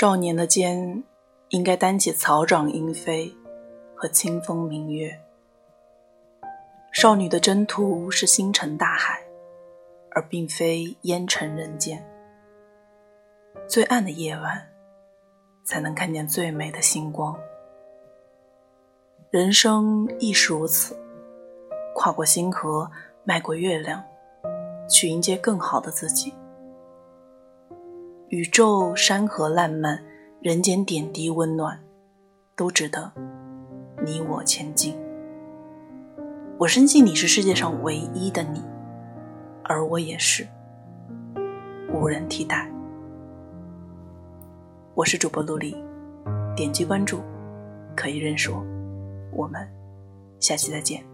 少年的肩应该担起草长莺飞和清风明月，少女的征途是星辰大海，而并非烟尘人间。最暗的夜晚，才能看见最美的星光。人生亦是如此，跨过星河，迈过月亮，去迎接更好的自己。宇宙、山河烂漫，人间点滴温暖，都值得你我前进。我深信你是世界上唯一的你，而我也是，无人替代。我是主播陆离，点击关注，可以认识我。我们下期再见。